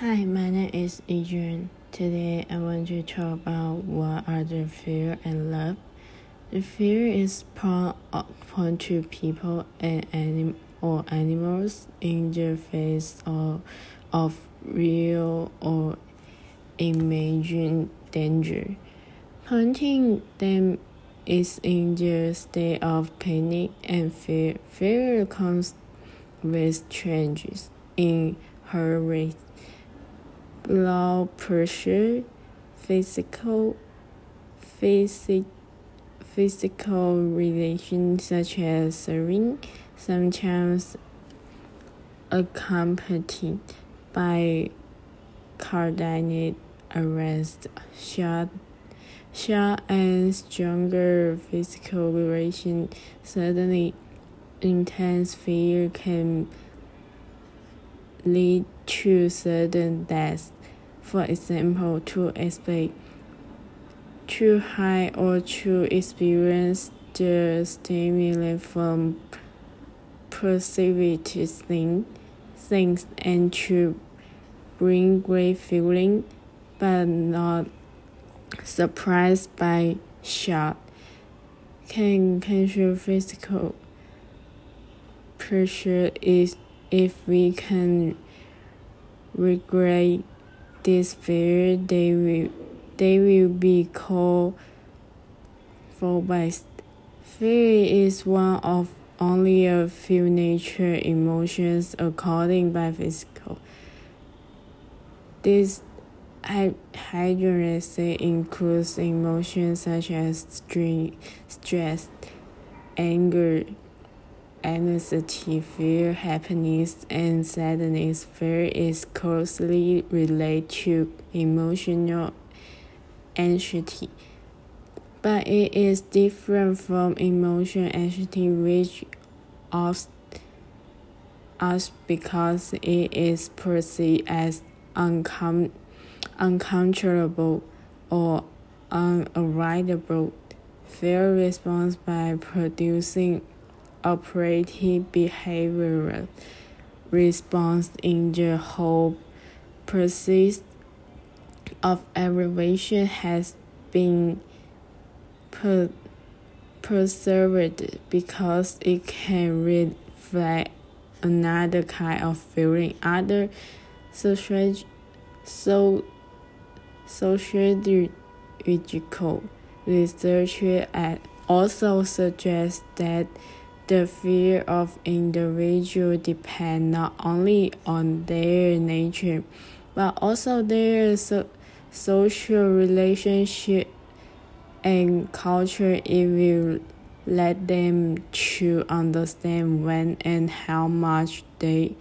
Hi, my name is Adrian. Today I want to talk about what are the fear and love. The fear is prone uh, upon to people and anim- or animals in the face of, of real or imagined danger. Hunting them is in the state of panic and fear. Fear comes with changes in her rate blood pressure, physical, physic, physical relations such as serene, sometimes accompanied by cardiac arrest, shot, shot and stronger physical relation. Suddenly, intense fear can lead to sudden death. For example, to explain too high or to experience the stimuli from perceived thing, things and to bring great feeling, but not surprised by shock. Can control physical pressure is if we can regret this fear, they will, they will be called phobias. Fear is one of only a few nature emotions according by physical. This hydrogen includes emotions such as stress, anger, anxiety, fear, happiness, and sadness. Fear is closely related to emotional anxiety, but it is different from emotional anxiety, which of us because it is perceived as uncom- uncontrollable or unavoidable. Fear responds by producing operating behavioral response in the whole process of elevation has been per preserved because it can reflect another kind of feeling. Other social, so, sociological research also suggests that the fear of individual depend not only on their nature, but also their so social relationship and culture. It will let them to understand when and how much they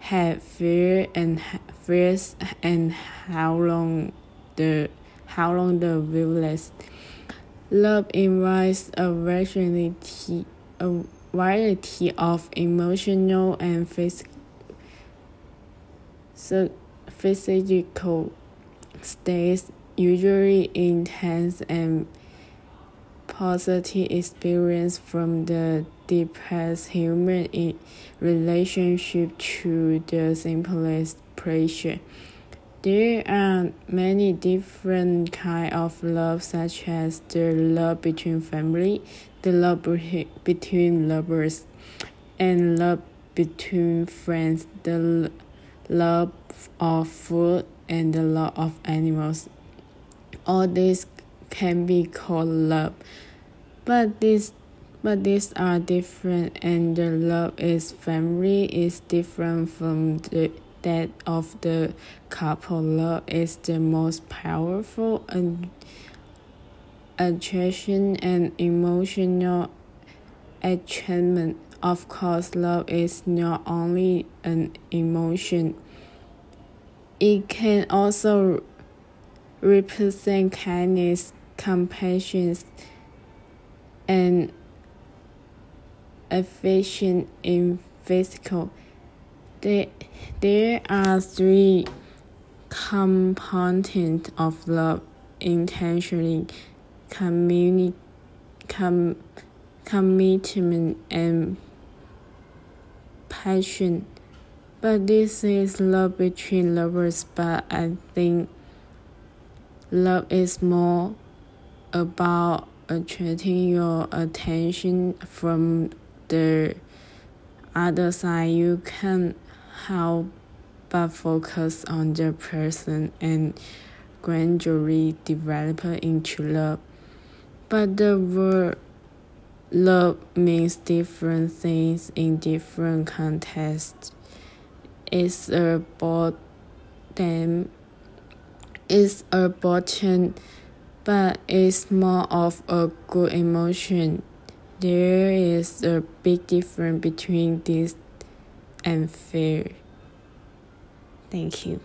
have fear and fears and how long the how long the will last. Love invites a variety of emotional and phys- physical states, usually intense and positive experience from the deepest human in relationship to the simplest pleasure. There are many different kind of love, such as the love between family, the love between lovers, and love between friends, the love of food, and the love of animals. All these can be called love, but these but these are different, and the love is family is different from the that of the couple. Love is the most powerful and attraction and emotional attachment. Of course, love is not only an emotion, it can also represent kindness, compassion, and affection in physical. There, there are three components of love intentionally communi- com- commitment and passion. But this is love between lovers, but I think love is more about attracting your attention from the other side. You can help but focus on the person and gradually develop into love. But the word love means different things in different contexts. It's about them. It's a bottom, but it's more of a good emotion. There is a big difference between this and fear. Thank you.